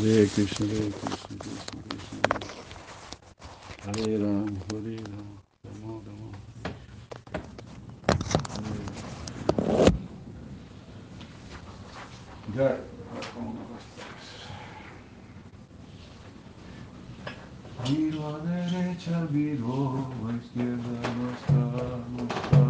Hare Krishna, Hare Krishna, Krishna Krishna, Hare Ram, Hare Ram, Ramo, Ramo. Jai. Viro a derecha, viro a esquerda, no está, está.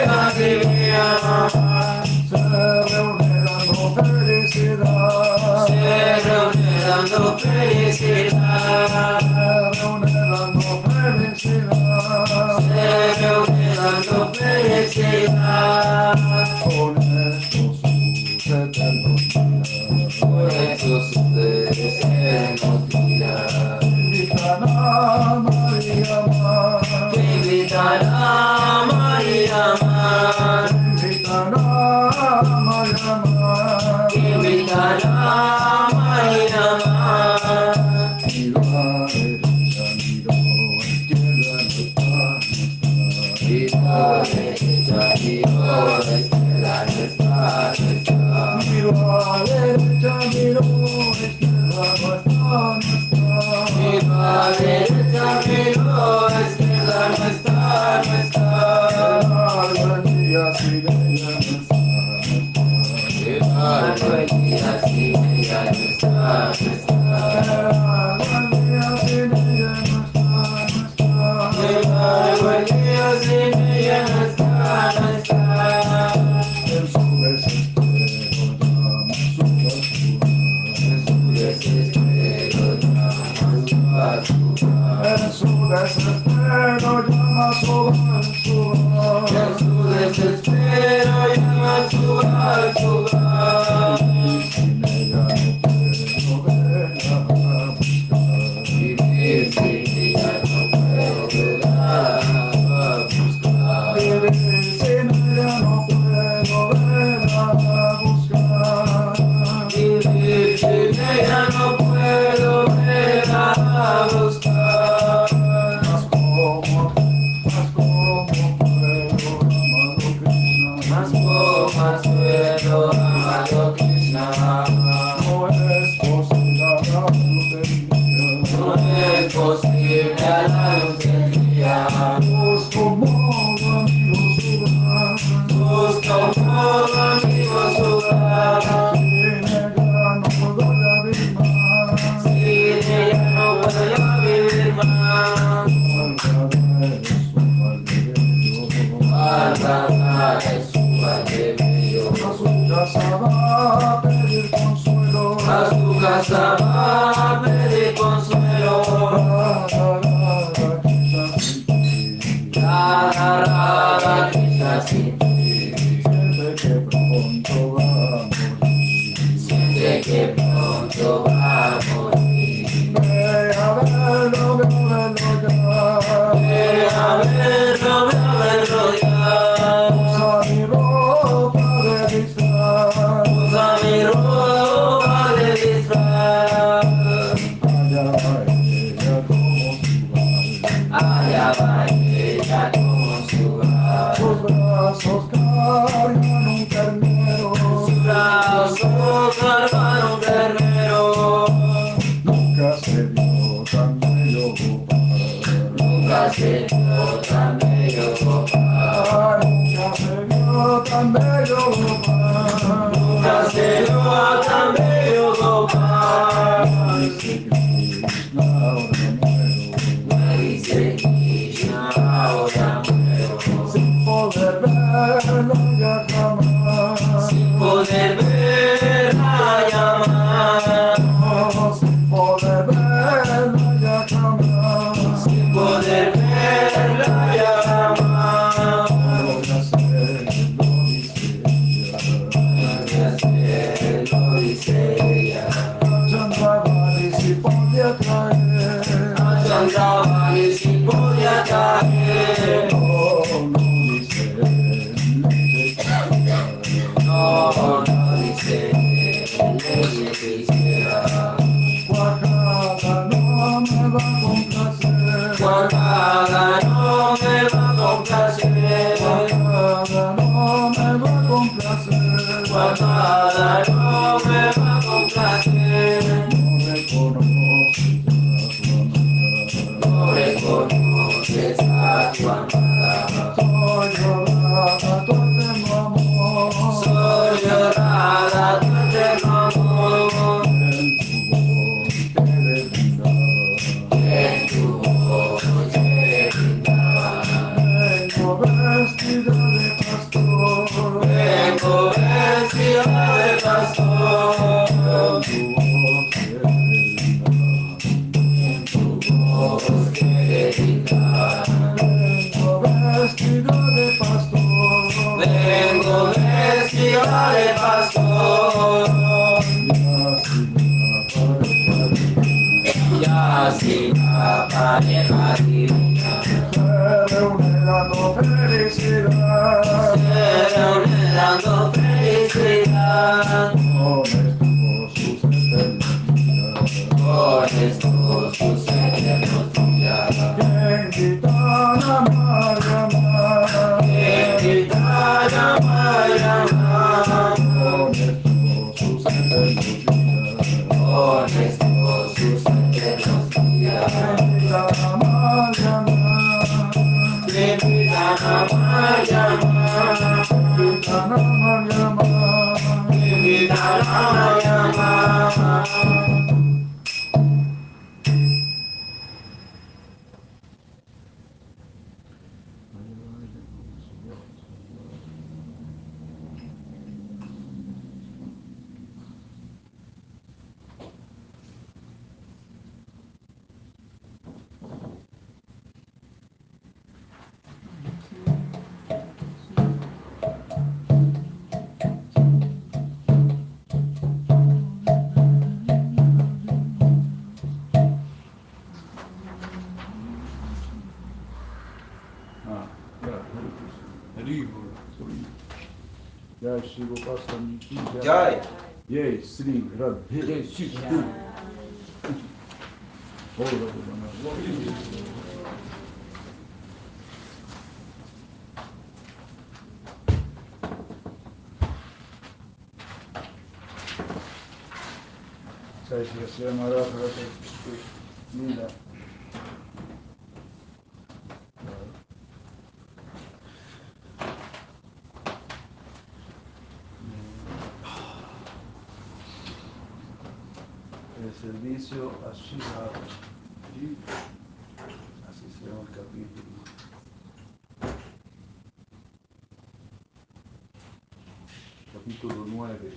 Yeah. Jai Shri Gopaswami Ki Jai. Jai Shri Radhe Shishtu. servicio a Shiva. Así se llama el capítulo. Capítulo 9.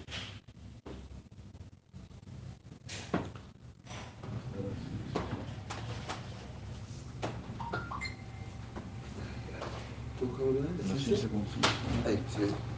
¿Tú, cabrón? No sé, se confunde.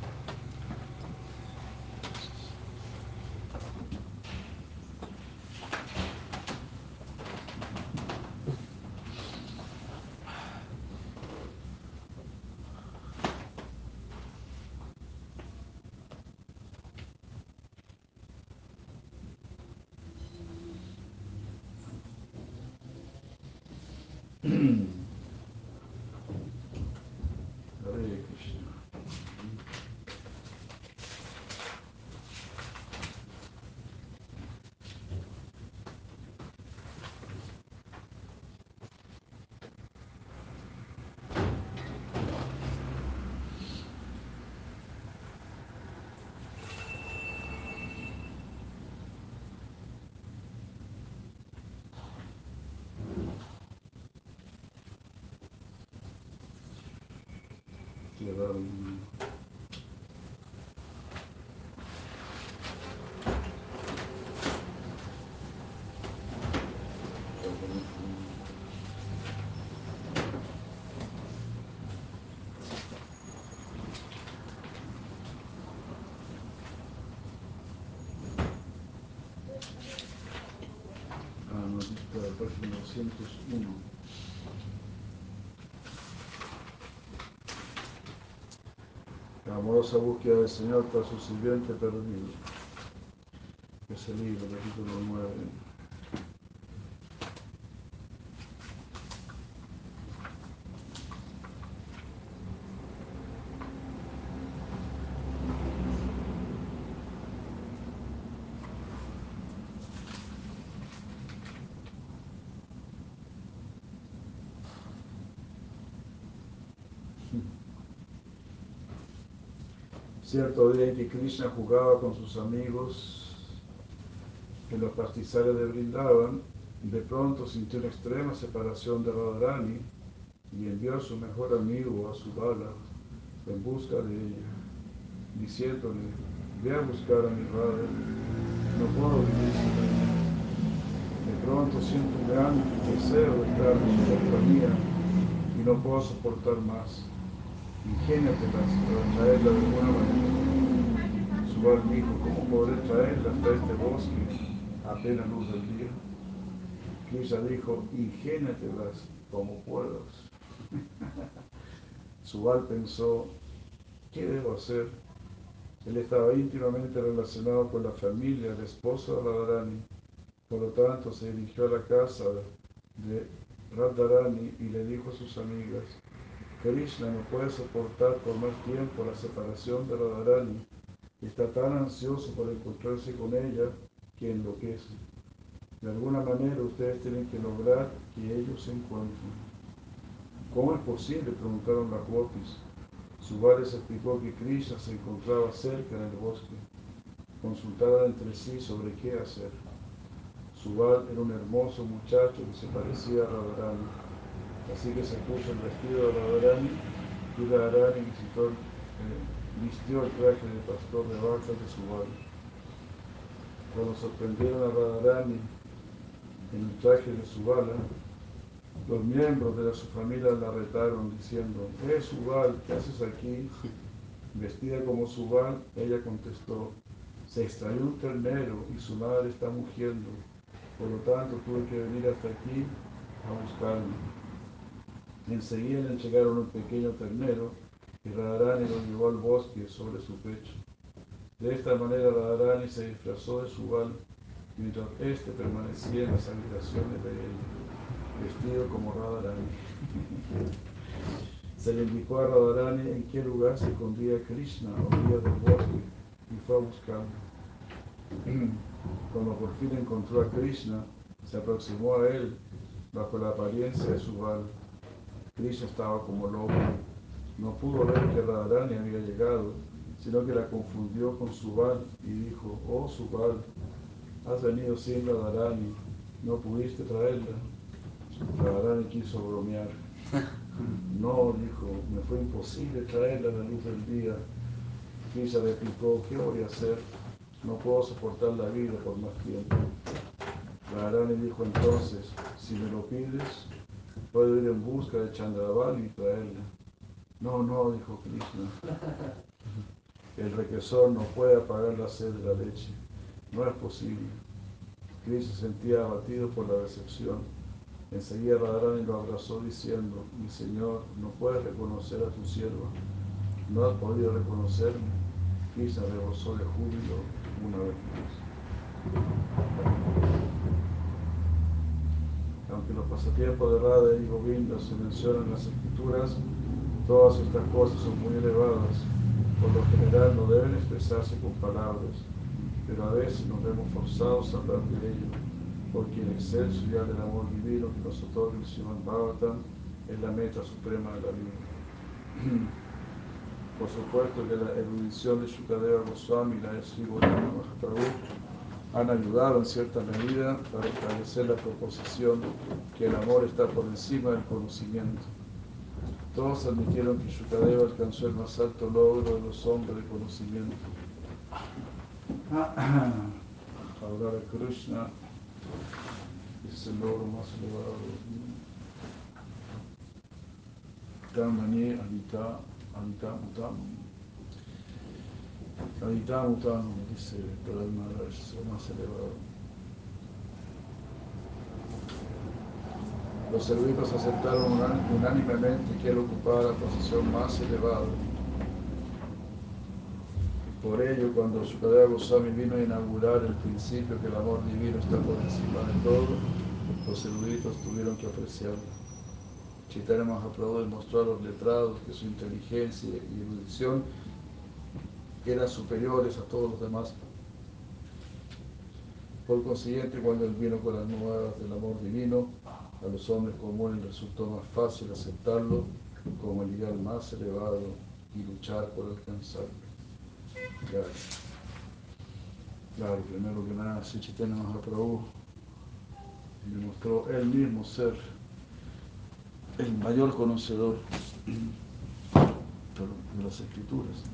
Ah, está la página 201. La amorosa búsqueda del Señor tras su sirviente perdido. Ese libro, capítulo 9. Cierto día en que Krishna jugaba con sus amigos en los pastizales de Brindavan, de pronto sintió una extrema separación de Radharani y envió a su mejor amigo, a su bala, en busca de ella, diciéndole, ve a buscar a mi Radha, no puedo vivir sin ella. De pronto siento un gran deseo de estar en su compañía y no puedo soportar más ingéniatelas para traerla de alguna manera. Subal dijo, ¿cómo podré traerla hasta este bosque a plena luz del día? Krishna dijo, ingéniatelas como puedas. Subal pensó, ¿qué debo hacer? Él estaba íntimamente relacionado con la familia, el esposo de Radharani. Por lo tanto, se dirigió a la casa de Radharani y le dijo a sus amigas, Krishna no puede soportar por más tiempo la separación de Radharani y está tan ansioso por encontrarse con ella que enloquece. De alguna manera ustedes tienen que lograr que ellos se encuentren. ¿Cómo es posible? preguntaron las gopis. Subal les explicó que Krishna se encontraba cerca en el bosque. Consultaron entre sí sobre qué hacer. Subal era un hermoso muchacho que se parecía a Radharani. Así que se puso el vestido de Radharani y Radharani visitó, eh, vistió el traje de pastor de vacas de Subal. Cuando sorprendieron a Radharani en el traje de Subala, los miembros de su familia la retaron diciendo, ¡Eh, Subal, qué haces aquí? Vestida como Subal, ella contestó, se extravió un ternero y su madre está mugiendo, por lo tanto tuve que venir hasta aquí a buscarme. Enseguida le entregaron un pequeño ternero y Radharani lo llevó al bosque sobre su pecho. De esta manera Radharani se disfrazó de Subal mientras éste permanecía en las habitaciones de ella, vestido como Radharani. Se le indicó a Radharani en qué lugar se escondía Krishna a orillas del bosque y fue a buscarlo. Cuando por fin encontró a Krishna, se aproximó a él bajo la apariencia de Subal. Krishna estaba como loco. No pudo ver que Radharani había llegado, sino que la confundió con Subal y dijo, oh Subal, has venido sin Radharani, no pudiste traerla. Radharani quiso bromear. No, dijo, me fue imposible traerla a la luz del día. Krishna le explicó, ¿qué voy a hacer? No puedo soportar la vida por más tiempo. Radharani dijo entonces, si me lo pides, puedo ir en busca de Chandravali y traerla. No, no, dijo Krishna. El requesón no puede apagar la sed de la leche. No es posible. Krishna se sentía abatido por la decepción. Enseguida Radharani lo abrazó diciendo, mi señor, no puedes reconocer a tu sierva. No has podido reconocerme. Krishna rebosó de júbilo una vez más. Aunque los pasatiempos de Radha y Govinda se mencionan en las escrituras, todas estas cosas son muy elevadas. Por lo general no deben expresarse con palabras, pero a veces nos vemos forzados a hablar de ello, porque el exceso ya del amor divino que nos otorga el Srimad Bhagavatam es la meta suprema de la vida. Por supuesto que la erudición de Shukadeva Goswami la de Sri Mahaprabhu han ayudado en cierta medida para establecer la proposición que el amor está por encima del conocimiento. Todos admitieron que Shukadeva alcanzó el más alto logro de los hombres de conocimiento. Hablar a Krishna es el logro más elevado. Dharmani Adita Adita Mutam. Mutam, dice el más elevado. Los eruditos aceptaron unánimemente que él ocupaba la posición más elevada. Por ello, cuando Shukadeva Goswami vino a inaugurar el principio que el amor divino está por encima de todo, los eruditos tuvieron que apreciarlo. Chaitanya Mahaprabhu demostró a los letrados que su inteligencia y erudición eran superiores a todos los demás. Por consiguiente, cuando él vino con las nuevas del amor divino, a los hombres comunes resultó más fácil aceptarlo como el ideal más elevado y luchar por alcanzarlo. Claro, primero que nada, si Chaitanya Mahaprabhu demostró él mismo ser el mayor conocedor de las escrituras.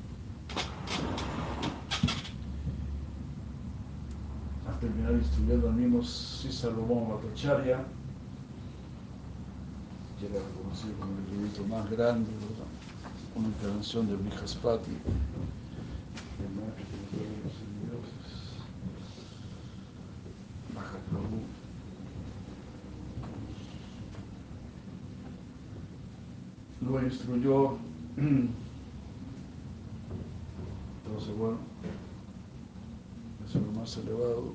Al terminar al mismo Salomón Bhattacharya, que era reconocido como el erudito más grande, una intervención de Brihaspati, el maestro de los semidioses, Mahaprabhu. Lo instruyó, entonces bueno, es lo más elevado.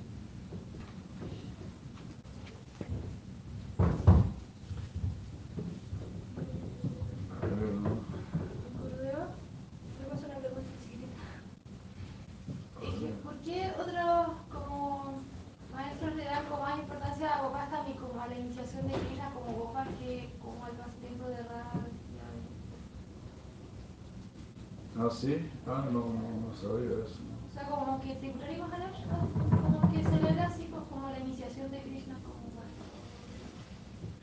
¿Por qué otros como maestros le dan como más importancia a Gopastami como a la iniciación de Krishna como Gopal que como al pasatiempo de Radha? Ah, sí, ah, no, eso. O sea, como que ¿no? como que se le da así pues, como la iniciación de Krishna como Gopal.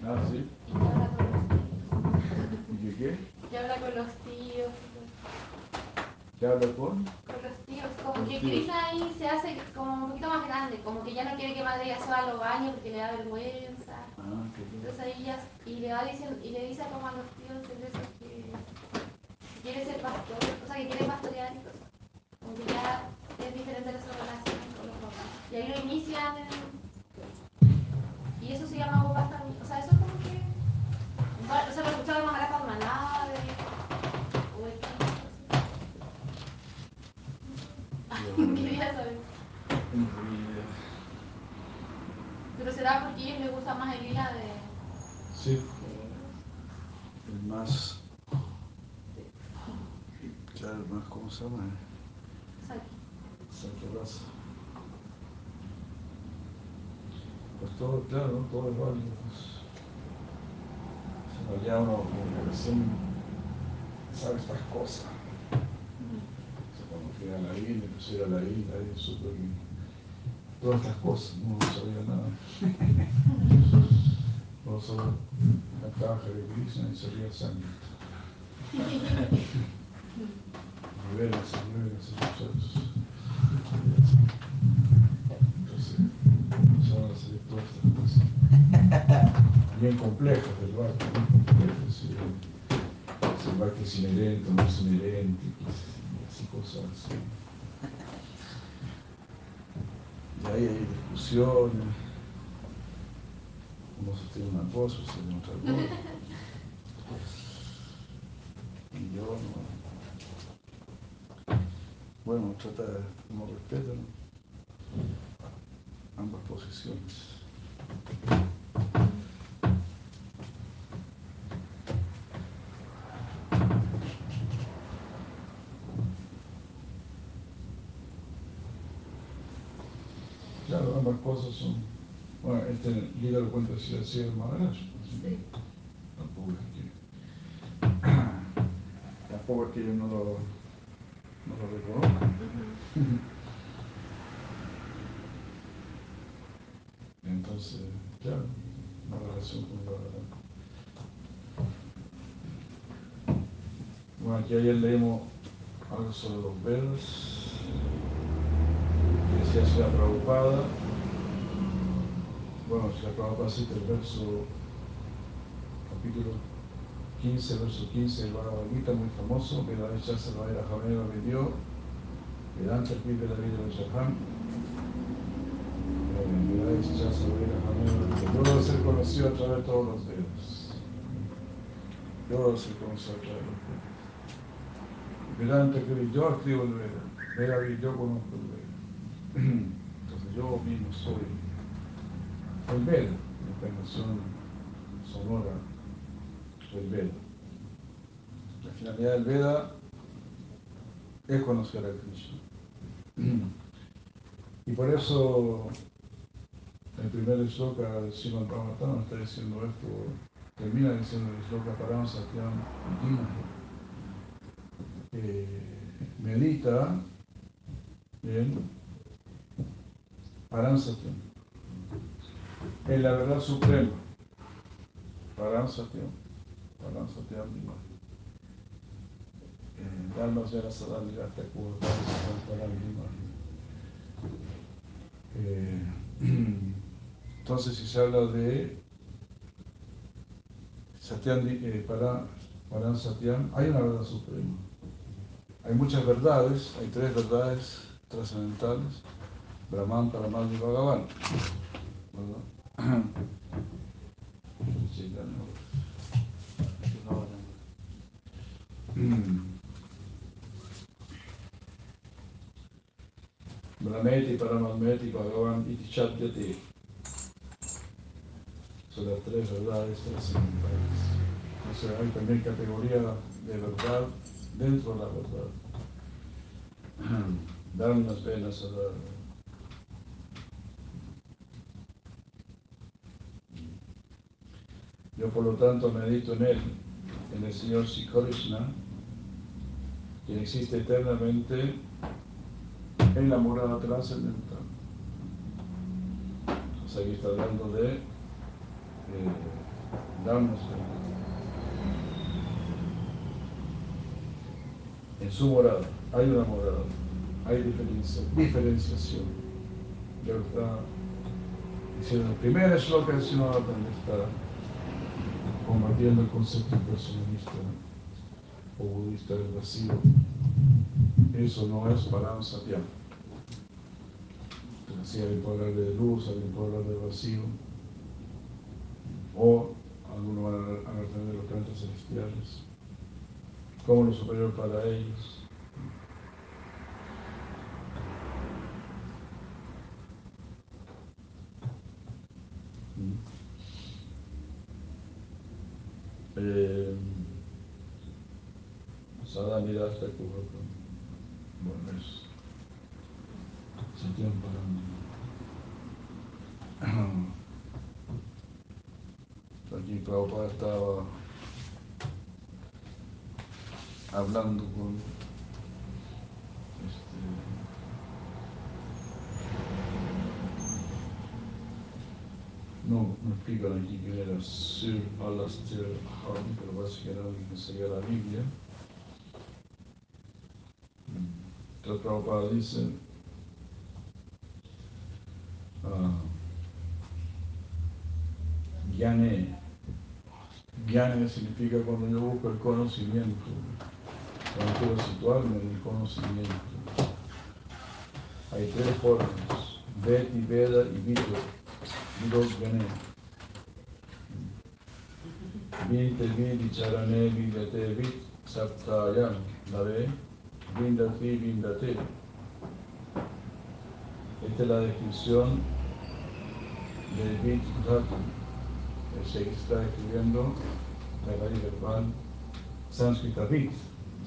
Ah, sí, Y que habla con los tíos. ¿y qué? Que habla con los tíos. ¿Qué habla con? Con los tíos, como Los que tíos. Krishna ahí se hace como un poquito más grande, como que ya no quiere que Madre Yasoda lo bañe porque le da vergüenza. Ah, qué Entonces ahí ya, y le va diciendo, y le dice como a los tíos de esos que quiere ser pastor, o sea que quiere pastorear y cosas. Como que ya es diferente de su relación con los papás. Y ahí lo y eso se llama Gopastami. O sea, eso es como que. O sea, lo escucharon más para Maná de. O de Quería saber. Pero será porque a ellos les gusta más el hila de. Sí, el más. Claro, el más, ¿cómo se llama? Saki. Sakyarasa. Pues todo, claro, todo es válido. Pues. En realidad uno como recién sabe estas cosas. O sea, cuando fui a la isla, a la isla, ahí supe que todas estas cosas, no, no sabía nada. No solo cantaba Hare Krishna y salía sangre. Niveles, niveles, muchachos. Cosas. Bien complejas del sí. Si el bhakti es inherente no es inherente, y así cosas así. Y ahí hay discusiones. Uno sostiene una cosa, sostiene otra cosa. Y yo no. Bueno, trata de, uno respeta ¿no? Ambas posiciones. Claro, ambas cosas son. Bueno, este libro lo cuenta así así así que Sí. Tampoco es que. Tampoco es que yo no lo, no lo reconozca. Entonces, claro, una relación con la Aquí ayer leímos algo sobre los Vedas, que decía Sri Prabhupada. Bueno, Sri Prabhupada cita el verso, capítulo 15, verso 15 del Bhagavad muy famoso, Veda Vichasa Vaira Jamera Vidio, Vedanta Pipe la vida de Shaham, Veda Vichasa Vaira Jamera Vidio. Yo debo ser conocido a través de todos los Vedas. Yo debo ser conocido a través de los Vedas. Vedanta que yo escribo el Veda, Veda que yo conozco el Veda. Entonces yo mismo soy el Veda, la encarnación sonora del Veda. La finalidad del Veda es conocer a Krishna. Y por eso el primer shloka del Srimad Bhagavatam está diciendo esto, termina diciendo el shloka Param Satyam Dimahi eh, medita en Paransatyam, en la verdad suprema. Paransatyam, Paransatyam Dimahi. Eh, Dharma Jara Sadal Yata Kuva. Eh, Entonces, si se habla de Satyam, eh, para, hay una verdad suprema. Hay muchas verdades, hay tres verdades trascendentales, Brahman, Paramatma y Bhagavan. ¿verdad? Brahmeti, Paramatmeti, Bhagavan, Iti Chatyate. Son las tres verdades trascendentales. Sea, hay también categoría de verdad dentro de la verdad. Dar unas venas a dar. Yo por lo tanto medito en él, en el Señor Sri Krishna, quien existe eternamente en la morada trascendental. O sea, aquí está hablando de eh, darnos. En su morada, hay una morada, hay diferencia, diferenciación. Ya lo está diciendo el primer del Srimad donde está combatiendo el concepto impersonalista o budista del vacío. Eso no es para un satyam. Así alguien puede hablar de luz, alguien puede hablar de vacío, o algunos van a hablar de los cantos celestiales como lo superior para ellos. Eh, Sada miraste Kuhaka. Bueno, es. Se tienen para. Aquí Prabhupada estaba hablando con este, no me explican aquí quién era Sir Alastair Harvey, pero parece que era alguien que seguía la Biblia. Entonces Prabhupada dice Gyane. Gyane significa cuando yo busco el conocimiento cuando quiero situarme en el conocimiento. Hay tres formas, Veti, Veda y Vito. Vito Gane. Vinte, Vidi, Charane, Vidate, Vit, Saptayam. La ve, Vindati, Vindate. Esta es la descripción de Vit Dhatu. Se está escribiendo la raíz verbal sánscrita Vit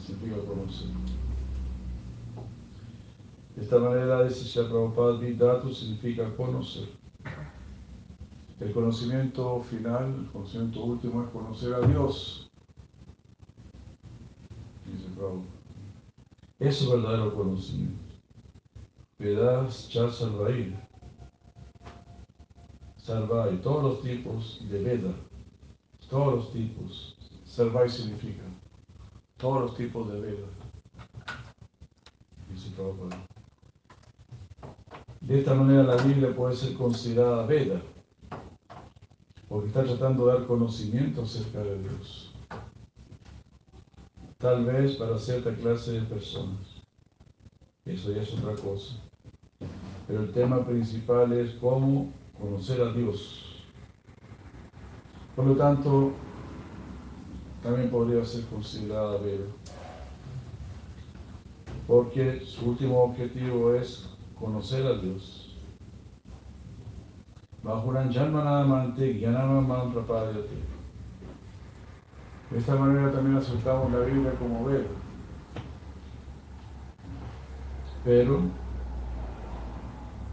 significa conocer. De esta manera, dice Shri Prabhupada, Vidatu significa conocer. El conocimiento final, el conocimiento último es conocer a Dios. Dice Prabhupada. Eso es verdadero conocimiento. Vedas Char Sarvai. Sarvai, todos los tipos de Veda, todos los tipos. Sarvai significa todos los tipos de Vedas. Dice Prabhupada. De esta manera la Biblia puede ser considerada Veda, porque está tratando de dar conocimiento acerca de Dios. Tal vez para cierta clase de personas. Eso ya es otra cosa. Pero el tema principal es cómo conocer a Dios. Por lo tanto, también podría ser considerada Veda. Porque su último objetivo es conocer a Dios. De esta manera también aceptamos la Biblia como Veda. Pero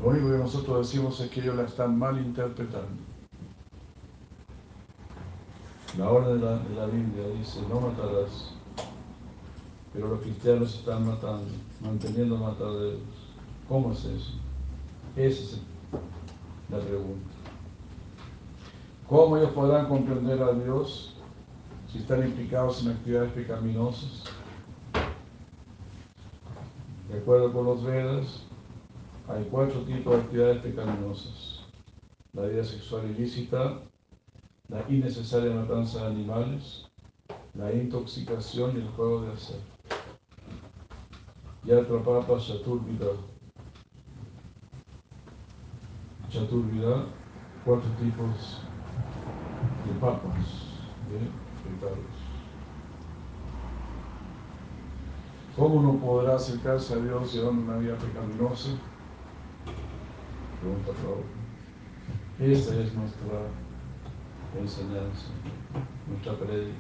lo único que nosotros decimos es que ellos la están mal interpretando. La orden de la, Biblia dice, no matarás. Pero los cristianos están matando, manteniendo mataderos. ¿Cómo es eso? Esa es la pregunta. ¿Cómo ellos podrán comprender a Dios si están implicados en actividades pecaminosas? De acuerdo con los Vedas, hay cuatro tipos de actividades pecaminosas. La vida sexual ilícita, la innecesaria matanza de animales, la intoxicación y el juego de azar. Yatra Chaturvida. Chaturvida, cuatro tipos de papas, de pecados. ¿Cómo uno podrá acercarse a Dios llevando una vida pecaminosa? Pregunta Pablo. Esa es nuestra enseñanza, nuestra predica.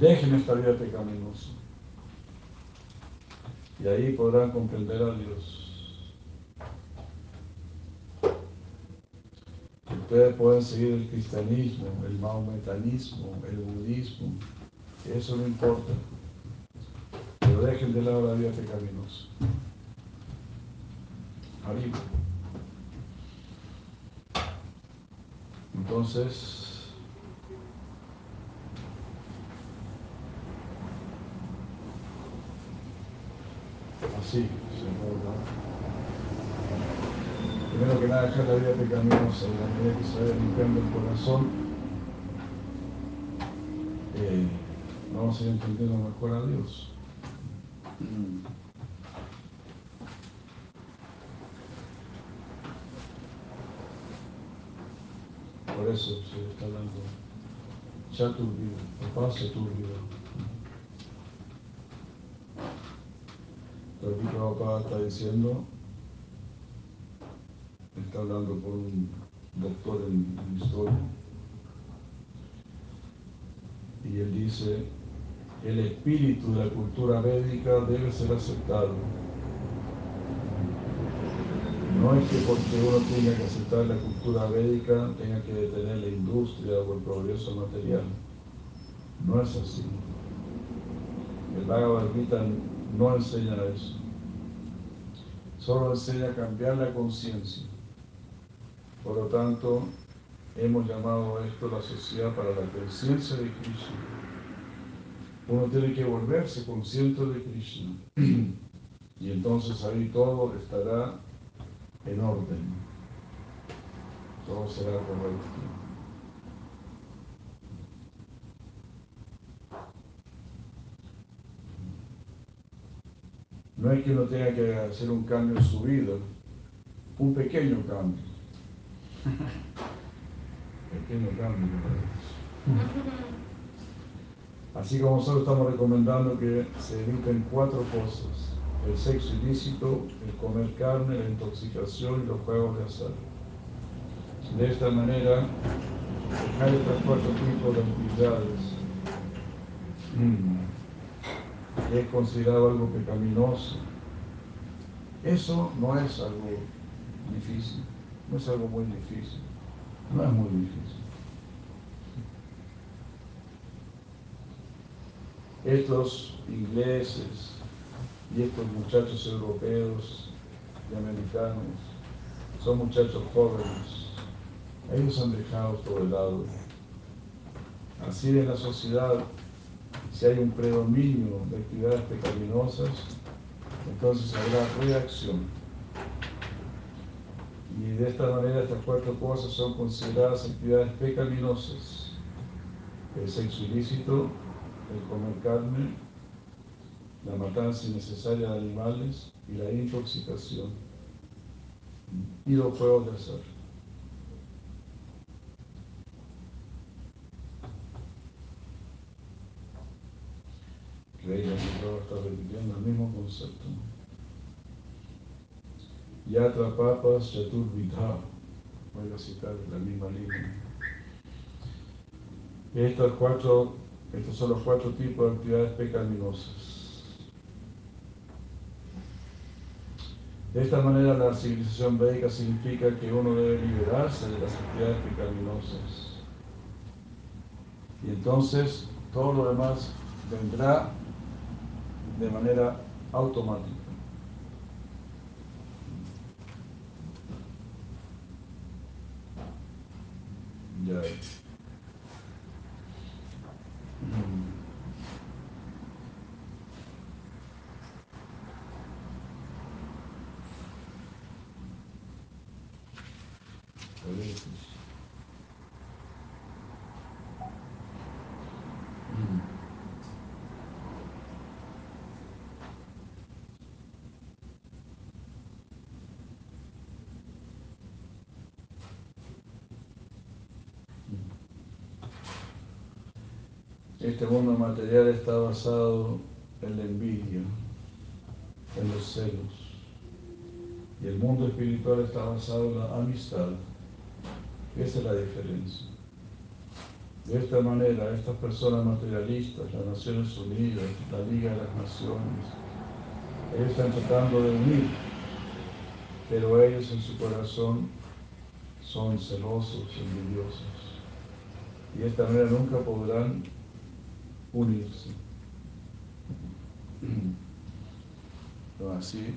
Dejen esta vida pecaminosa. Y ahí podrán comprender a Dios. Ustedes pueden seguir el cristianismo, el maometanismo, el budismo, eso no importa. Pero dejen de lado la vida pecaminosa. Arriba. Entonces, así se aborda. Primero que nada, dejar la vida pecaminosa y la medida que se vaya limpiando el corazón, eh, vamos a ir entendiendo mejor a Dios. Eso se está hablando Chaturvida, papá Chaturvida. Pero aquí Prabhupada está diciendo, está hablando por un doctor en, historia, y él dice, el espíritu de la cultura védica debe ser aceptado. No es que porque uno tenga que aceptar la cultura védica tenga que detener la industria o el progreso material. No es así. El Bhagavad Gita no enseña eso. Solo enseña a cambiar la conciencia. Por lo tanto, hemos llamado a esto la sociedad para la conciencia de Krishna. Uno tiene que volverse consciente de Krishna. Y entonces ahí todo estará en orden. Todo será correcto. No es que uno tenga que hacer un cambio en su vida, un pequeño cambio. pequeño cambio. Así como nosotros estamos recomendando que se eviten cuatro cosas el sexo ilícito, el comer carne, la intoxicación y los juegos de azar. De esta manera, dejar estos cuatro tipos de actividades que es considerado algo pecaminoso. Eso no es algo difícil, no es algo muy difícil, no es muy difícil. Estos ingleses, y estos muchachos europeos y americanos son muchachos jóvenes. Ellos han dejado todo de lado. Así en la sociedad si hay un predominio de actividades pecaminosas, entonces habrá reacción. Y de esta manera estas cuatro cosas son consideradas actividades pecaminosas. El sexo ilícito, el comer carne, la matanza innecesaria de animales y la intoxicación y los juegos de azar. Que todo está repitiendo el mismo concepto. Yatra papas vidha. voy a citar la misma línea. Cuatro, estos son los cuatro tipos de actividades pecaminosas. De esta manera la civilización védica significa que uno debe liberarse de las actividades pecaminosas. Y entonces todo lo demás vendrá de manera automática. Ya. Este mundo material está basado en la envidia, en los celos. Y el mundo espiritual está basado en la amistad. Esa es la diferencia. De esta manera, estas personas materialistas, las Naciones Unidas, la Liga de las Naciones, ellos están tratando de unir, pero ellos en su corazón son celosos, envidiosos. Y de esta manera nunca podrán unirse. Pero así es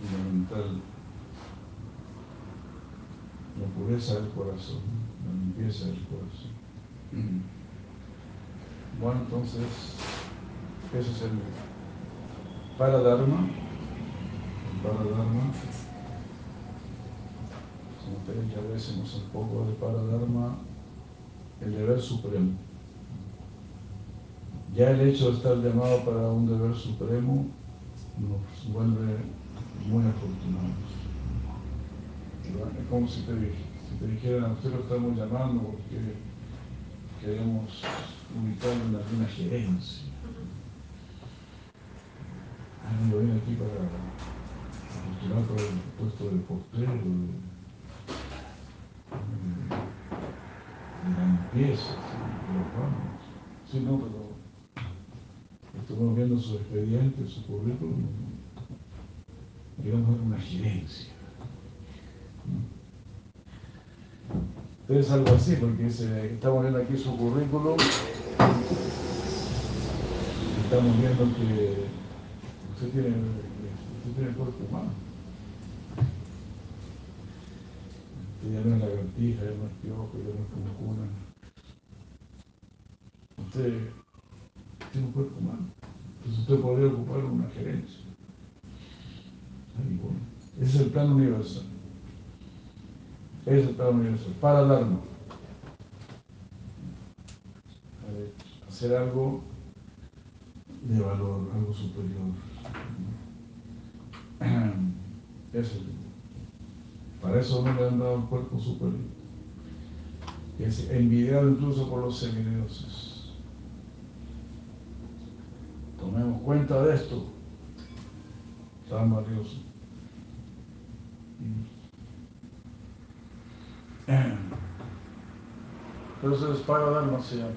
fundamental la pureza del corazón, la limpieza del corazón. Bueno, entonces, ese es el Paradharma. El Paradharma. Como ustedes ya decimos un poco de Paradharma, el deber supremo. Ya el hecho de estar llamado para un deber supremo nos vuelve muy afortunados. Es como si te, si te dijeran, lo estamos llamando porque queremos ubicarlo en alguna gerencia. Ah, lo viene aquí para postular por el puesto de postero, de, de, la limpieza, de los bancos. Sí, no, pero estamos viendo su expediente, su currículum, digamos, una gerencia. Entonces algo así, porque estamos viendo aquí su currículum, estamos viendo que usted tiene, usted tiene cuerpo humano. Usted ya no es lagartija, ya no es piojo, ya no es cuna. Usted tiene un cuerpo humano. Entonces usted podría ocupar una gerencia. Ese es el plan universal. Ese es el plan universal. Para darnos. Hacer algo de valor, algo superior. Eso. Para eso no le han dado el cuerpo superior. Es envidiado incluso por los semidioses. Tomemos cuenta de esto, tan valioso. Entonces, para Dharma se llama.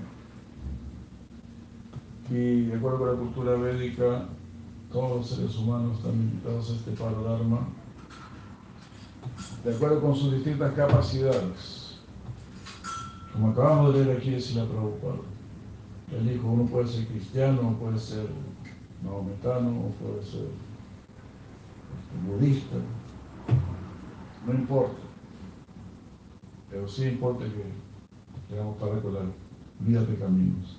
Y de acuerdo con la cultura védica, todos los seres humanos están invitados a este Dharma de acuerdo con sus distintas capacidades. Como acabamos de leer aquí, es la Prabhupada. Él dijo, uno puede ser cristiano, puede ser maometano, puede ser este, budista, no importa. Pero sí importa que tengamos para con la vida de caminos.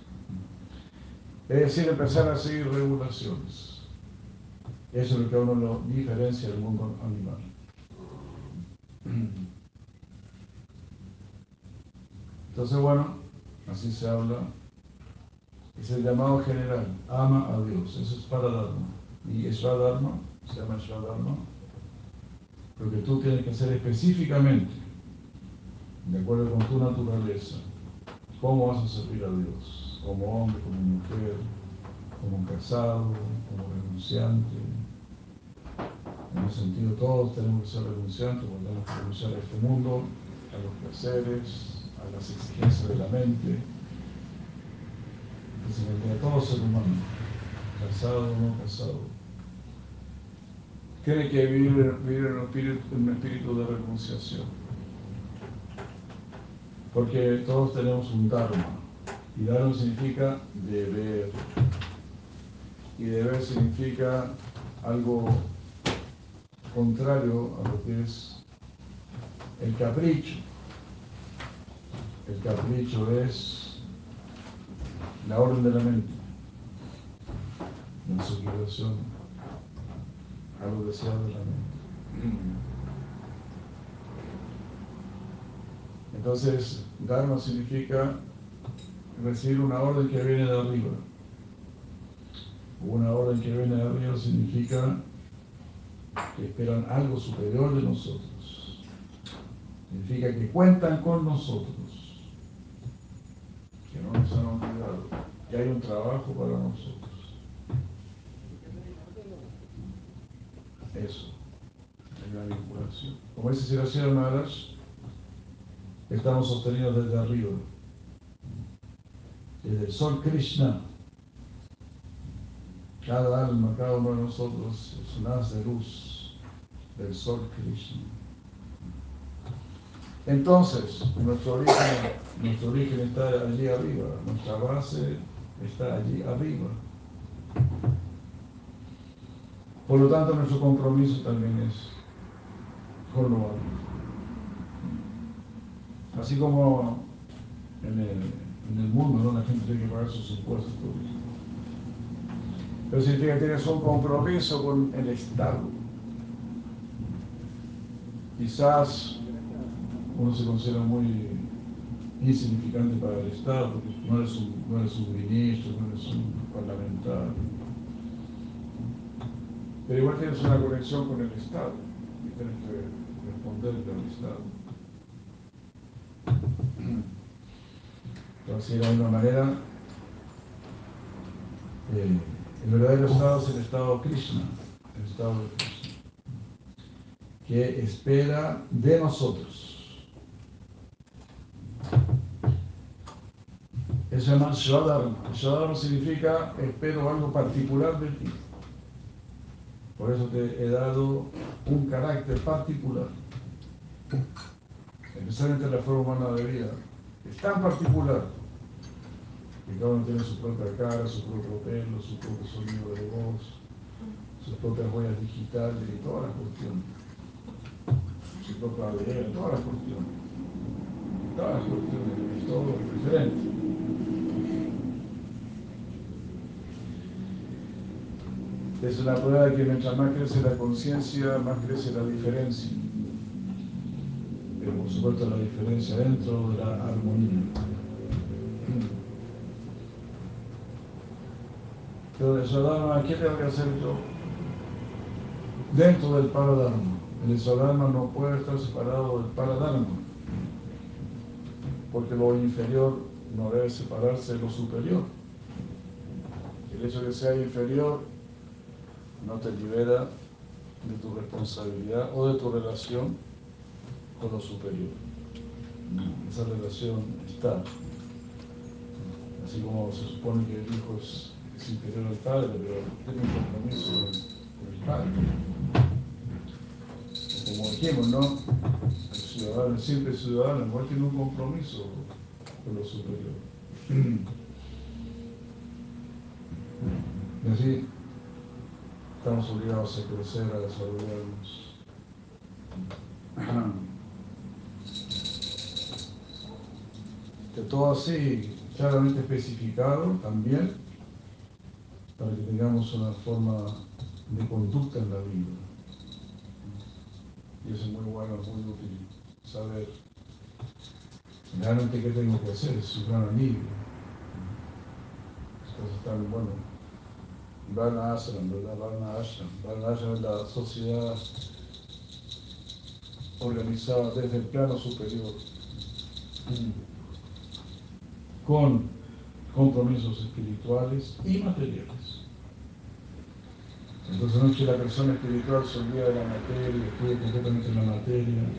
Es decir, empezar a seguir regulaciones. Eso es lo que a uno lo diferencia del mundo animal. Entonces, bueno, así se habla. Es el llamado general, ama a Dios. Eso es para Dharma. Y Dharma, se llama Dharma, lo que tú tienes que hacer específicamente, de acuerdo con tu naturaleza, cómo vas a servir a Dios, como hombre, como mujer, como casado, como renunciante. En ese sentido, todos tenemos que ser renunciantes, porque tenemos que renunciar a este mundo, a los placeres, a las exigencias de la mente. De todo ser humano, casado o no casado, tiene que vivir en, un espíritu, en un espíritu de renunciación. Porque todos tenemos un Dharma. Y Dharma significa deber. Y deber significa algo contrario a lo que es el capricho. El capricho es la orden de la mente, en su equivocación a lo deseado de la mente. Entonces, Dharma significa recibir una orden que viene de arriba. Una orden que viene de arriba significa que esperan algo superior de nosotros. Significa que cuentan con nosotros que no nos han olvidado, que hay un trabajo para nosotros. Eso, es la vinculación. Como dice Siracira Maharaj, estamos sostenidos desde arriba, desde el sol Krishna. Cada alma, cada uno de nosotros es un haz de luz del sol Krishna. Entonces, nuestro origen, nuestro origen está allí arriba, nuestra base está allí arriba. Por lo tanto, nuestro compromiso también es con lo alto. Así como en el, mundo, ¿no? la gente tiene que pagar sus impuestos. Pero significa que tienes un compromiso con el Estado. Quizás uno se considera muy insignificante para el Estado, porque no eres un, no eres un ministro, no eres un parlamentario. Pero igual tienes una conexión con el Estado y tienes que responderle al Estado. Entonces, de alguna manera, eh, el verdadero Estado es el Estado Krishna, el Estado de Krishna, que espera de nosotros Se llama Shradharma. Shradharma significa espero algo particular de ti. Por eso te he dado un carácter particular. Especialmente la forma humana de vida. Es tan particular que cada uno tiene su propia cara, su propio pelo, su propio sonido de voz, sus propias huellas digitales y todas las cuestiones. Su propia ADN, todas las cuestiones. Todas las cuestiones, es todo diferente. Es una prueba de que mientras más crece la conciencia, más crece la diferencia. Pero por supuesto la diferencia dentro de la armonía. Pero el Sadharma, ¿qué tengo que hacer yo? Dentro del Paradharma. El Sadharma no puede estar separado del Paradharma. Porque lo inferior no debe separarse de lo superior. El hecho de que sea inferior no te libera de tu responsabilidad o de tu relación con lo superior. Esa relación está. Así como se supone que el hijo es, inferior al padre, pero tiene un compromiso con el padre. Como dijimos, ¿no? El ciudadano, siempre ciudadano, igual tiene un compromiso con lo superior. Y así, estamos obligados a crecer, a desarrollarnos. De todo así claramente especificado también para que tengamos una forma de conducta en la vida. Y eso es muy bueno, muy útil, saber realmente qué tengo que hacer, es un gran amigo. Entonces están, bueno, Varna Ashram, ¿verdad? Varna Ashram. Varna Ashram es la sociedad organizada desde el plano superior, con compromisos espirituales y materiales. Entonces no es que la persona espiritual se olvida de la materia, estudie completamente en la materia,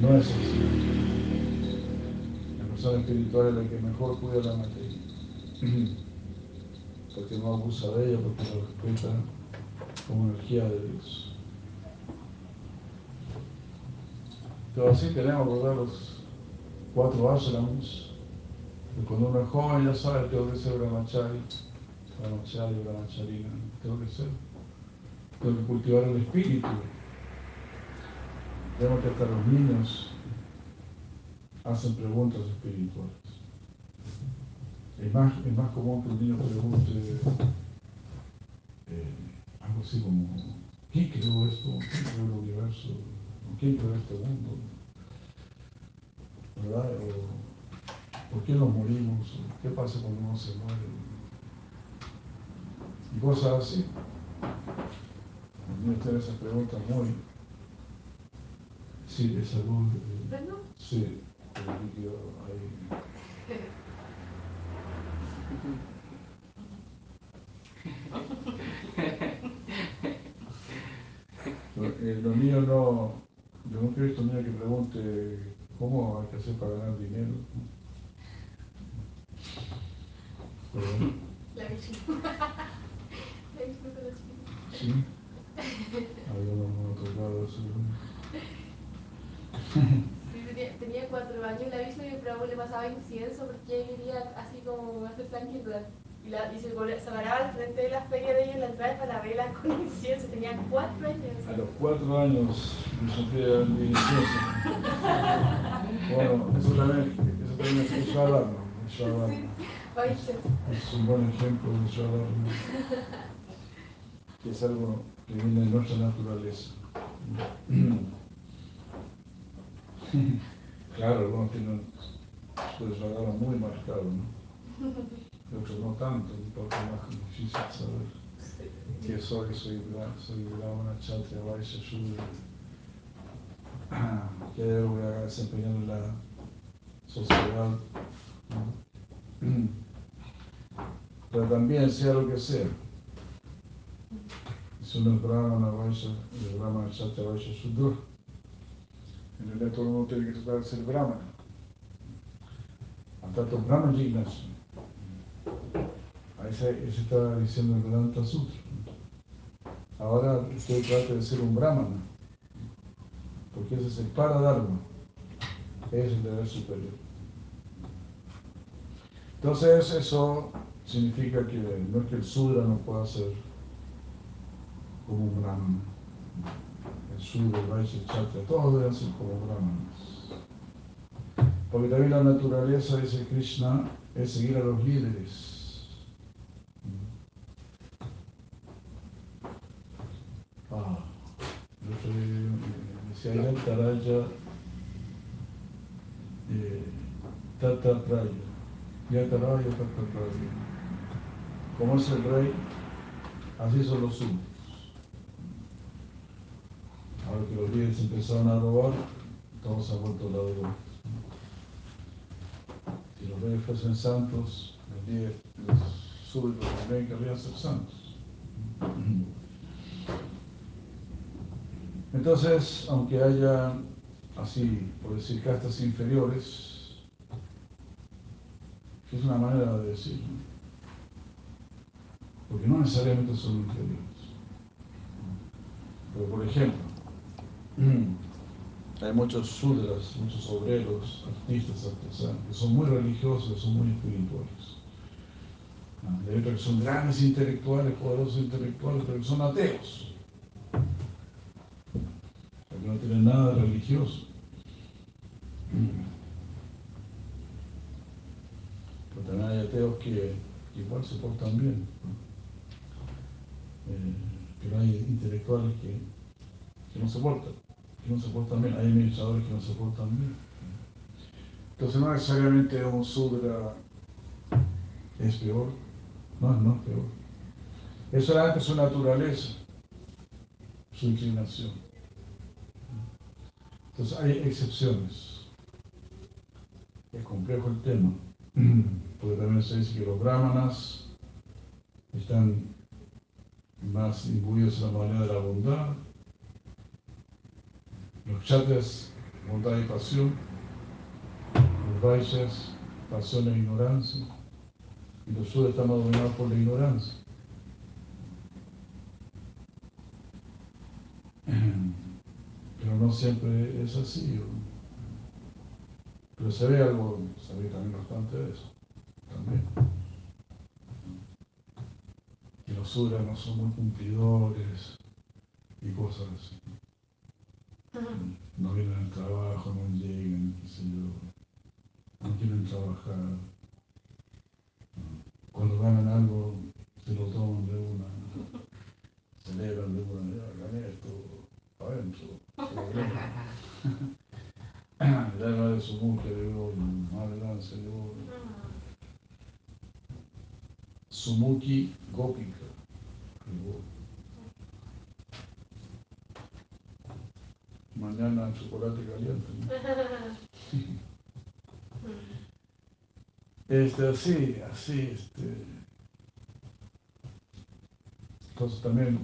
no es así. La persona espiritual es la que mejor cuida la materia, porque no abusa de ella, porque la respeta como energía de Dios. Pero así tenemos, ¿verdad? Los cuatro ashrams. Y cuando uno es joven ya sabe, tengo que ser brahmachari, brahmachari, brahmacharina, tengo que ser. Tengo que cultivar el espíritu. Vemos que hasta los niños hacen preguntas espirituales. Es más, es más común que un niño pregunte eh, algo así como, ¿quién creó esto? ¿Quién creó el universo? ¿Quién creó este mundo? ¿Verdad? O, ¿Por qué nos morimos? ¿Qué pasa cuando uno se muere? Y cosas así. Niños tienen esas preguntas muy... Sí, de salud. eh. Sí, el líquido ahí. Eh, Los niños no, yo he visto niños que pregunte cómo hay que hacer para ganar dinero. La Vishnu. La Vishnu con los chiquitos. sí, no han tocado eso. Sí, tenía, tenía cuatro años la Vishnu y el Prabhu le pasaba incienso porque él quería así como hacer tranquilidad. Y, la, y se, se paraba al frente de la feria de ellos en la entrada para la vela con incienso. Tenía cuatro años. A los cuatro años me sentí delicioso. Bueno, eso también, eso también es. Swadharma. Vaisha. Es un buen ejemplo de Swadharma. Que es algo que viene de nuestra naturaleza. Claro, algunos tienen su Swadharma muy marcado, ¿no? Y otros no tanto, un poco más difícil saber que soy, soy, bra- soy Brahmana, Kshatriya, Vaishya, Shudra, que voy a desempeñar en la sociedad. ¿no? Pero también sea lo que sea, si uno es Brahmana, Vaishya, y Brahmana, Kshatriya, Vaishya, Shudra, en realidad todo el mundo tiene que tratar de ser Brahmana. Tanto Brahman Jignasya. Ahí se, ahí se está diciendo el Vedanta Sutra. Ahora usted trata de ser un brahmana, porque ese es el paradharma, es el deber superior. Entonces eso significa que no es que el sudra no pueda ser como un brahmana. Sudra, el el kshatriya, todos como brahmanas. Porque también la naturaleza, dice Krishna, es seguir a los líderes. Ah, decía Yataraya eh, Tata Praya. Yataraya Tata Praya. Como es el rey, así son los súbditos. Ahora que los líderes empezaron a robar, todos han vuelto ladrones. Si los reyes fuesen santos, los líderes, los súbditos también querrían ser santos. Entonces, aunque haya, así, por decir, castas inferiores, que es una manera de decirlo, porque no necesariamente son inferiores. Pero, por ejemplo, hay muchos sudras, muchos obreros, artistas, artesanos, que son muy religiosos, son muy espirituales. Ah, hay que son grandes intelectuales, poderosos intelectuales, pero que son ateos porque no tienen nada religioso. Pero también hay ateos que, igual se portan bien. eh, pero hay intelectuales que, que no soportan, que no soportan bien, hay administradores que no soportan bien. Entonces no necesariamente un sudra es peor, no, no es peor. Es solamente su naturaleza, su inclinación. Entonces hay excepciones. Es complejo el tema, porque también se dice que los brahmanas están más imbuidos en la manera de la bondad, los chatas, bondad y pasión, los vaishyas, pasión e ignorancia, y los sudras están dominados por la ignorancia. Pero no siempre es así. Pero se ve algo, se ve también bastante de eso. También. Que los sudras no son muy cumplidores y cosas así. No vienen al trabajo, no llegan, qué sé. No quieren trabajar. Cuando ganan algo, se lo toman de una. Celebran de una. Ya gané esto adentro. Ya no de su mujer, de adelante, de Sumuki Gopika. Mañana chocolate caliente. ¿no? Este, así, así, este. Entonces también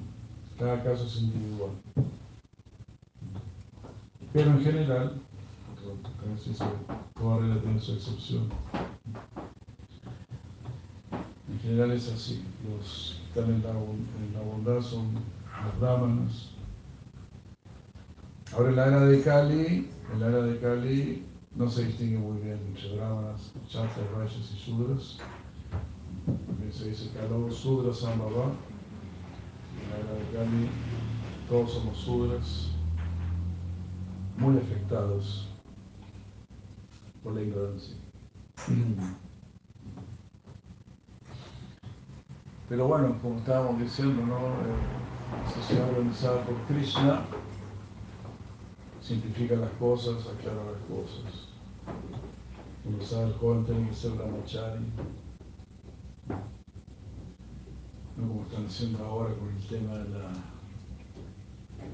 cada caso es individual. Pero en general, como se toda regla tiene su excepción. En general es así. Los que están en la, en la bondad son los brahmanas. Ahora en la era de Kali, en la era de Kali no se distingue muy bien entre brahmanas, chatas, vaishyas y sudras. También se dice que a los sudras ambaba. En la era de Kali todos somos sudras muy afectados por la ignorancia. Pero bueno, como estábamos diciendo, ¿no? Eh, sociedad organizada por Krishna simplifica las cosas, aclara las cosas. Cuando sabe el joven tiene que ser brahmachari. No como están haciendo ahora con el tema de la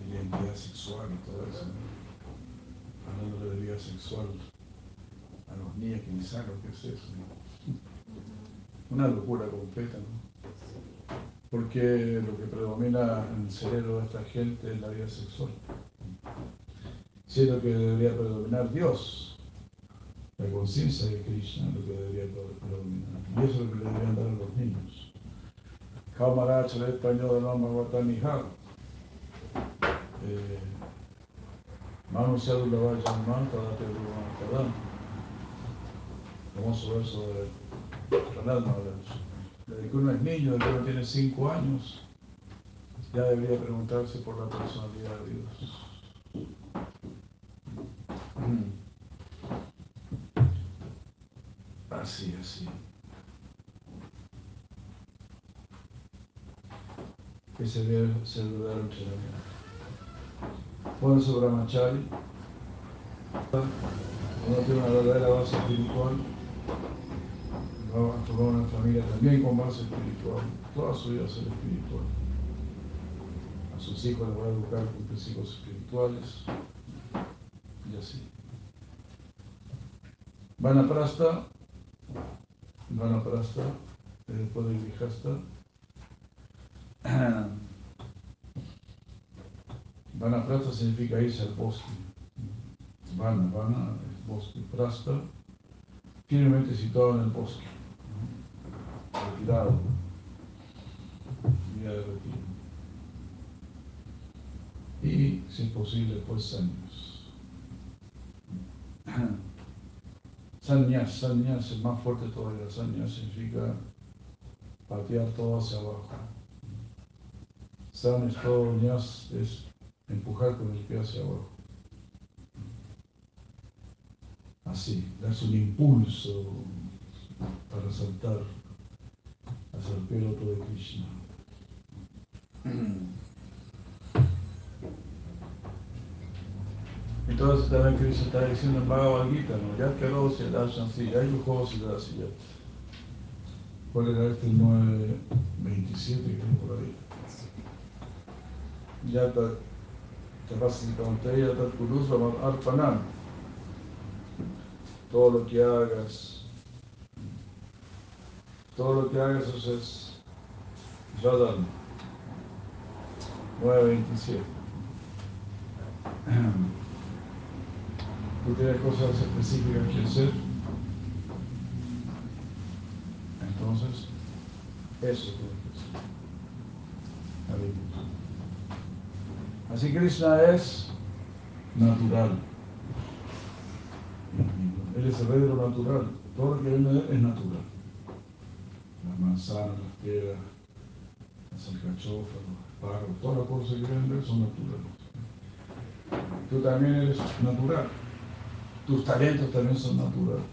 identidad sexual y todo eso. ¿no? Hablando de vida sexual a los niños que ni saben lo que es eso. Una locura completa, ¿no? Porque lo que predomina en el cerebro de esta gente es la vida sexual. Siendo que debería predominar Dios, la conciencia de Krishna es lo que debería predominar. Y eso es lo que le deberían dar a los niños. Kamarach, el español de nombre Vatanihar. Manu Sadhu la vaya man, Tadate Tadam. Famoso verso de Maharaj. Desde que uno es niño, desde que uno tiene 5 años, ya debería preguntarse por la personalidad de Dios. Así, así. Ese debe ser el verdadero entrenamiento. Bueno, eso brahmachari. Uno tiene una verdadera base espiritual. Va a formar una familia también con base espiritual. Toda su vida ser espiritual. A sus hijos les va a educar con principios espirituales. Y así. Vanaprasta, Vanaprasta, después de Grihasta. Vanaprasta significa irse al bosque. Vana, Vana es bosque. Prasta, firmemente situado en el bosque. Retirado. Vida de retiro. Y, si es posible, pues años. Sanyas, sanyas es más fuerte todavía. Sanyas significa patear todo hacia abajo. San es todo, nyas es empujar con el pie hacia abajo. Así, darse un impulso para saltar hacia el piloto de Krishna. Entonces también Krishna está diciendo en Bhagavad ¿no? Ya que lo se da ya hay juegos y da. ¿Cuál era este? 927 creo por ahí. Ya está. Todo lo que hagas, todo lo que hagas eso es Yadan 927 tú tienes cosas específicas que hacer, entonces eso tienes que hacer. Así Krishna es natural. Él es el rey de lo natural. Todo lo que viene es natural. Las manzanas, las piedras, las alcachofas, los pájaros, todas las cosas que vienen son naturales. Tú también eres natural tus talentos también son naturales.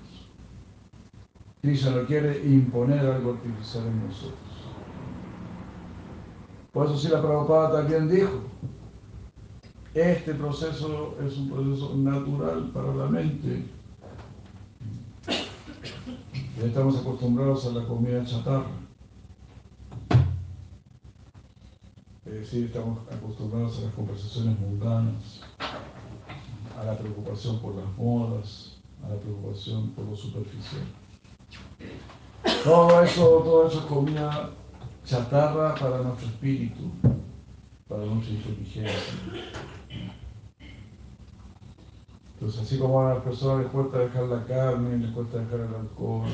Krishna no quiere imponer algo artificial en nosotros. Por eso si la Prabhupada también dijo, este proceso es un proceso natural para la mente. estamos acostumbrados a la comida chatarra. Es decir, estamos acostumbrados a las conversaciones mundanas a la preocupación por las modas, a la preocupación por lo superficial. Todo eso, todo eso es comida chatarra para nuestro espíritu, para nuestra inteligencia. Entonces, así como a las personas les cuesta dejar la carne, les cuesta dejar el alcohol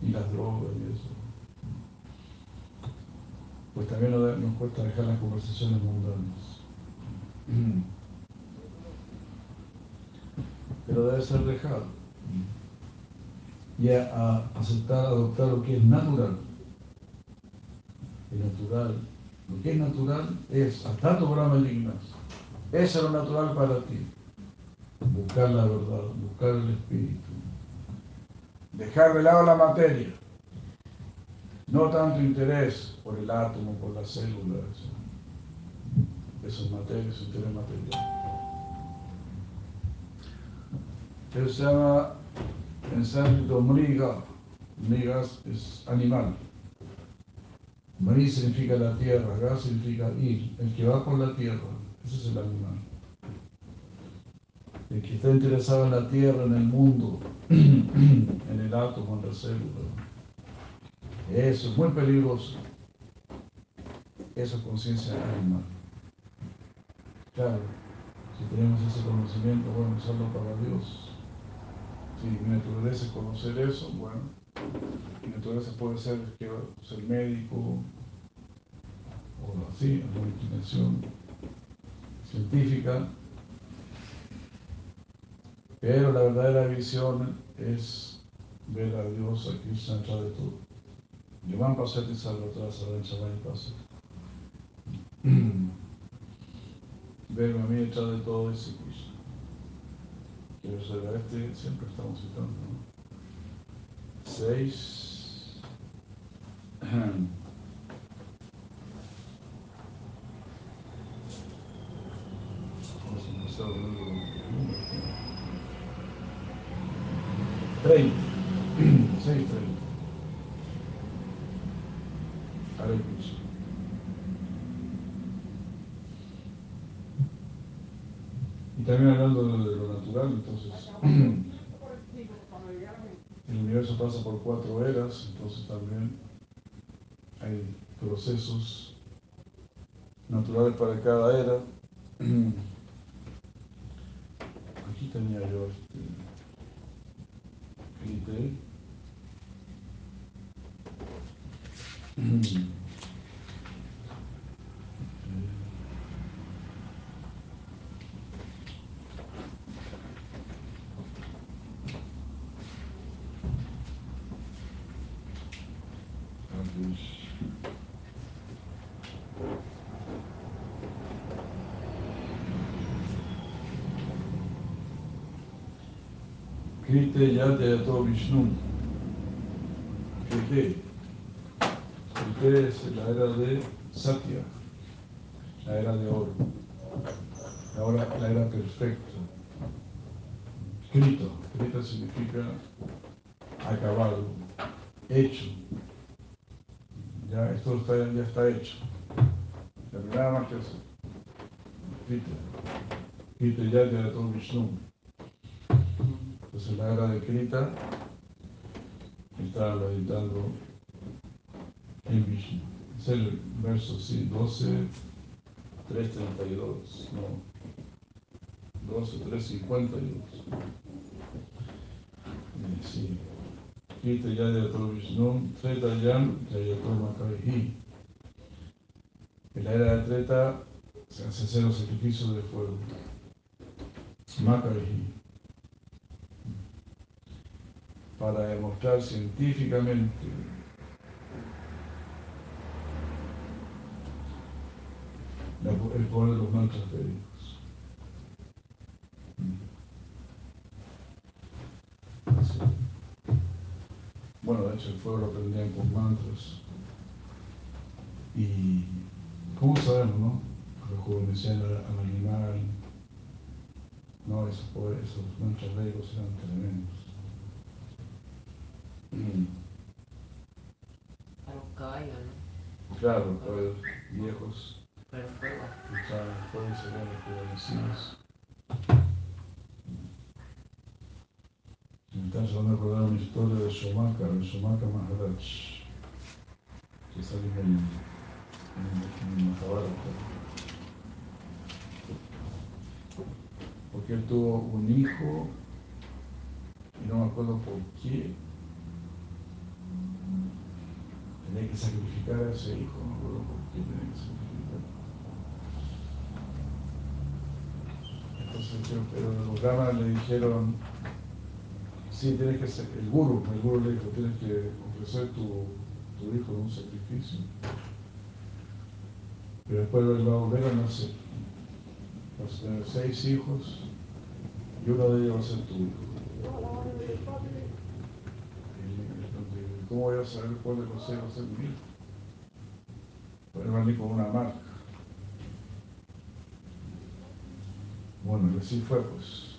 y las drogas y eso, pues también nos cuesta dejar las conversaciones mundanas pero debe ser dejado. Y a, aceptar, adoptar lo que es natural. El natural, lo que es natural es, hasta tu Brahma Eso es lo natural para ti. Buscar la verdad, buscar el espíritu. Dejar de lado la materia. No tanto interés por el átomo, por las células. Eso es materia, es interés material. Llama en sánscrito mriga. Mriga es animal. Mri significa la tierra, ga significa ir, el que va por la tierra. Ese es el animal. El que está interesado en la tierra, en el mundo, en el átomo, en la célula. Eso es muy peligroso. Eso es conciencia animal. Claro, si tenemos ese conocimiento, bueno, usarlo para Dios. Si mi naturaleza es conocer eso, bueno, mi naturaleza puede ser que ser médico o así, alguna inclinación científica, pero la verdadera visión es ver a Dios a Krishna de todo. Yaman Pasati Salvatras Aranchavan Pasati. Verme a mí detrás de todo ese que los agradece, siempre estamos citando. ¿no? Seis. Vamos a empezar el número. 30. 6, 30. También hablando de lo natural, entonces el universo pasa por cuatro eras, entonces también hay procesos naturales para cada era. Aquí tenía yo este, Krite Yate todo Vishnu. Krite. Krite es la era de Satya, la era de oro, ahora la era perfecta. Krita, Krita significa acabado, hecho. Ya esto ya está hecho. La primera más que hacer. Krita. Krita ya de todo Vishnu. Entonces la era de Krita está meditando en Vishnu. Es el verso, sí, 12, 332, no, 12, 352. Eh, sí. Kita Yayato Vishnu, Treta Yam, Yayato Makaihi. En la era de Treta se hace hacer los sacrificios de fuego. Makaihi. Para demostrar científicamente el poder de los mantras védicos. Sí. Bueno, de hecho el fuego lo prendían con mantras. Y, ¿cómo sabemos, no? Rejuvenecían al, al animal. No, esos, poderes, esos mantras védicos eran tremendos. Mm. A los caballos, ¿no? Claro, caballos viejos Pero fuego. escuchaban el fuego y serían rejuvenecidos. Entonces van a recordar una historia de Shomaka, de Shomaka Maharaj, que sale en, en, en Mahabharata. Porque él tuvo un hijo, y no me acuerdo por qué, tenía que sacrificar a ese hijo, no me acuerdo por qué tenía que sacrificar. Entonces, pero los Brahmanes le dijeron, sí, tienes que ser, el guru, el guru le dijo, tienes que ofrecer tu, tu hijo en un sacrificio. Pero después él va a volver a nacer. Vas a tener seis hijos y uno de ellos va a ser tu hijo. ¿Cómo voy a saber cuál de los seis va a ser mi hijo? Con una marca. Bueno, y así fue, pues.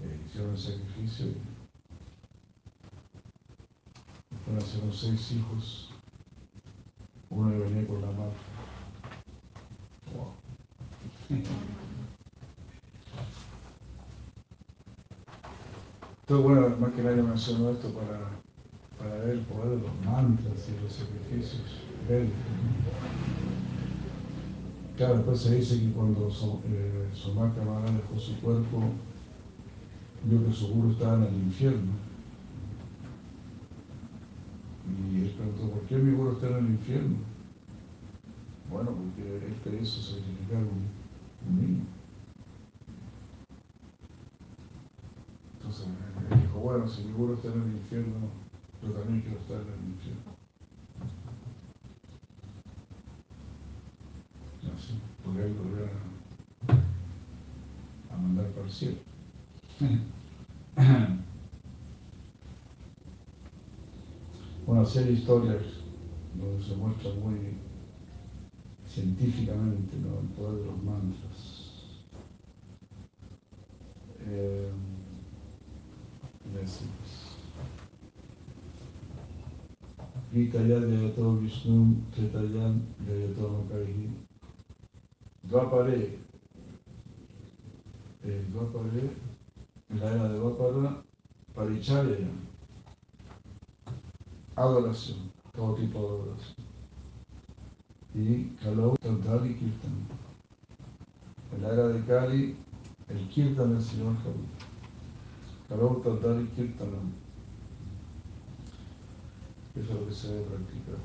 Eh, hicieron el sacrificio y nacieron seis hijos. Uno venía con la marca. Wow. Entonces, bueno, más que nadie mencionó esto para, para ver el poder de los mantras y los sacrificios bélicos. Claro, después se dice que cuando eh, Somaka dejó su cuerpo, vio que su guru estaba en el infierno. Y él preguntó, ¿por qué mi guru está en el infierno? Bueno, porque él hizo sacrificar un niño. Entonces él dijo, bueno, si guru está en el infierno, yo también quiero estar en el infierno. Así, porque él a mandar para el cielo. Bueno, así hay historias donde se muestra muy científicamente ¿no? el poder de los mantras. Eh, decimos. Gita Yato Vishnu Tretayam Yato Makaihi Dvapare eh, Dvapare en la era de Dvapara Paricharya adoración, todo tipo de adoración. Y Kalau Tantali Kirtan. En la era de Kali el Kirtan del Señor Kalu Kalau Tantali Kirtanam eso es lo que se debe practicar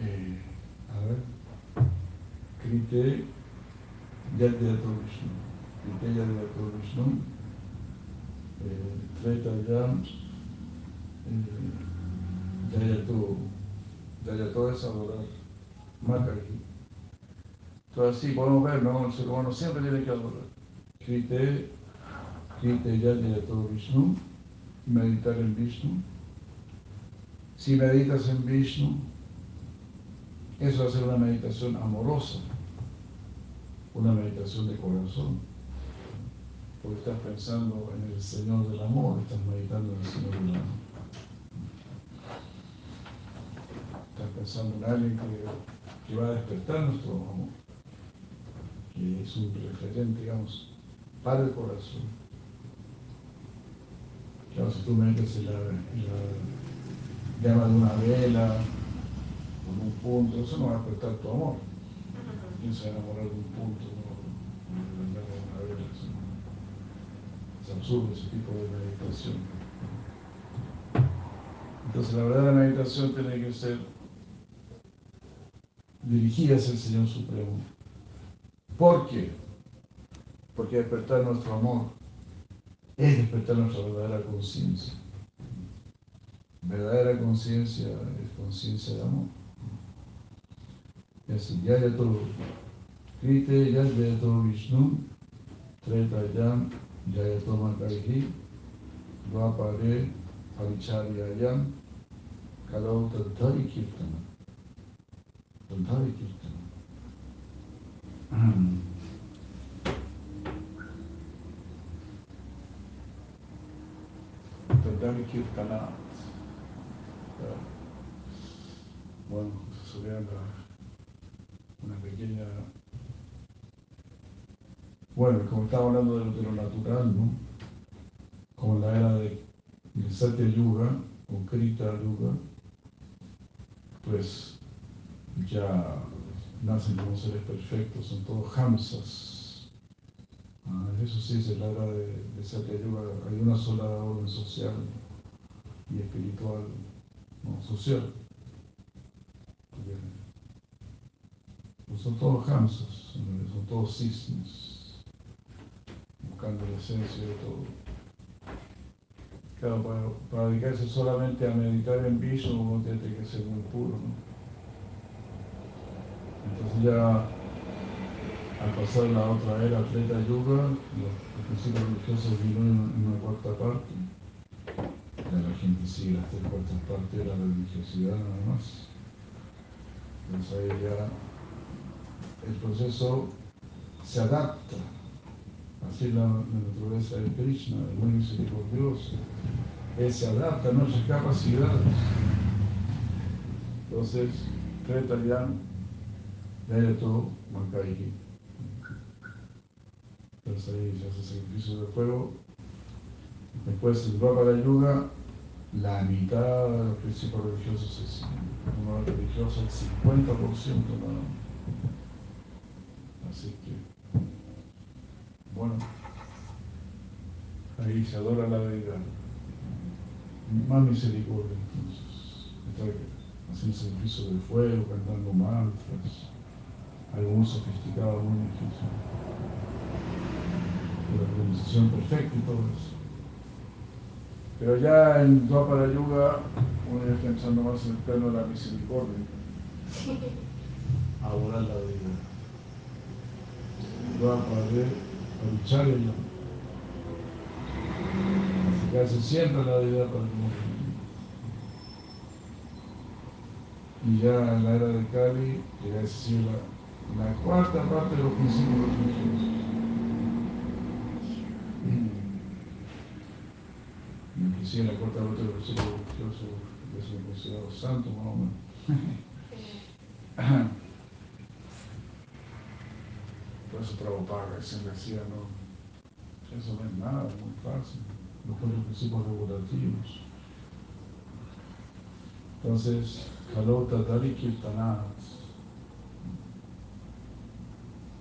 eh, a ver Krite Yadyato Vishnu. Krite Yadyato Vishnu. Eh, Treta Yam. Eh, Yayato. Yayato es adorar. Makari. Entonces así podemos ver, ¿no? El ser humano siempre tiene que adorar. Krite. Krite Yadyato Vishnu. Meditar en Vishnu. Si meditas en Vishnu, Eso va a ser una meditación amorosa, una meditación de corazón. Porque estás pensando en el Señor del amor, estás meditando en el Señor del amor. Estás pensando en alguien que, que va a despertar nuestro amor, que es un referente, digamos, para el corazón. Tú metes en la, la llama de una vela, con un punto, eso no va a despertar tu amor. ¿Quién se de un punto? No, no, una vela, eso no. Es absurdo ese tipo de meditación. Entonces la verdadera meditación tiene que ser dirigida hacia el Señor Supremo. ¿Por qué? Porque despertar nuestro amor es despertar nuestra verdadera conciencia. Verdadera conciencia es conciencia de amor. Y así, ya ya todo. Krite ya ya todo Vishnu, Tretayam, ya ya todo Makaihi, Dvapare, Paricharyayam, Kalau Tantari Kirtana. Tantari Kirtana. Tantari Kirtana. Bueno, eso sería una pequeña... Bueno, como estaba hablando de lo, de lo natural, ¿no? Como la era de, Satya Yuga, o Krita Yuga, pues ya nacen como seres perfectos, son todos hamsas. Ah, eso sí la era de, de Satya Yuga, hay una sola orden social y espiritual, no, social. Pues son todos hamsas, son todos cisnes, buscando la esencia de todo. Claro, para, para dedicarse solamente a meditar en Vishnu uno tiene que ser muy puro, ¿no? Entonces ya al pasar la otra era, Treta Yuga, los, principios religiosos disminuyen en una cuarta parte. Ya la gente sigue las tres cuartas partes de la religiosidad nada más. Entonces ahí ya el proceso se adapta. Así la, la naturaleza de Krishna, el muy misericordioso. Él se adapta a nuestras capacidades. Entonces, Treta ya ya todo. Entonces ahí se hace sacrificio de fuego. Después el Dvapara Yuga, la mitad de los principios religiosos se siguen. Uno religioso el 50% nada más. Así que, bueno, ahí se adora la deidad. Más misericordia entonces. Haciendo sacrificio de fuego, cantando mantras algo muy sofisticado, muy difícil. La organización perfecta y todo eso. Pero ya en Dvapara Yuga, uno ya está pensando más en el plano de la misericordia. Adorar la deidad. Dvapara Parichaya Acercarse siempre a la deidad para que no y ya en la era de Kali, llega a decir la, la cuarta parte de los principios religiosos. Y inclusive la cuarta parte de los principios religiosos que son considerados santos, más o menos. Por eso Prabhupada siempre decía, no, eso no es nada, es muy fácil. Los cuatro principios regulativos. Entonces, Kalota Dari Kirtanat.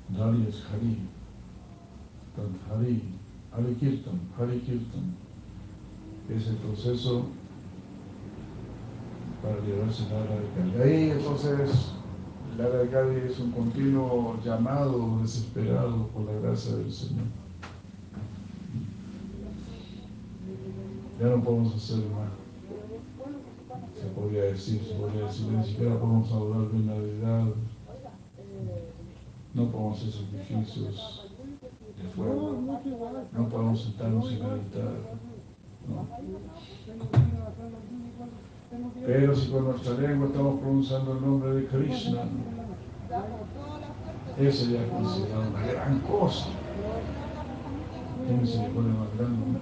Dari es Hari. Tant Hari, Hari Kirtan, Hari Kirtan. Es el proceso para liberarse de la de Kali. Ahí entonces, la de Kali es un continuo llamado desesperado por la gracia del Señor. Ya no podemos hacer más se podría decir, se podría decir, ni siquiera podemos adorar bien la deidad, no podemos hacer sacrificios de fuego, no podemos sentarnos y meditar. Pero si con nuestra lengua estamos pronunciando el nombre de Krishna, eso ya es una gran cosa. ¿Qué misericordia más grande?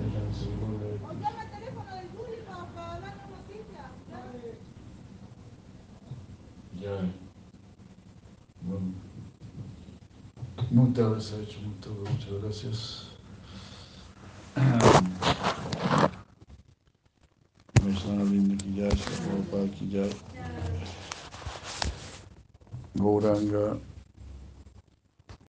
Es la misericordia de. Ya. Bueno. Muchas gracias, muchas gracias. हमेशा की जय श्री की जय गौरांग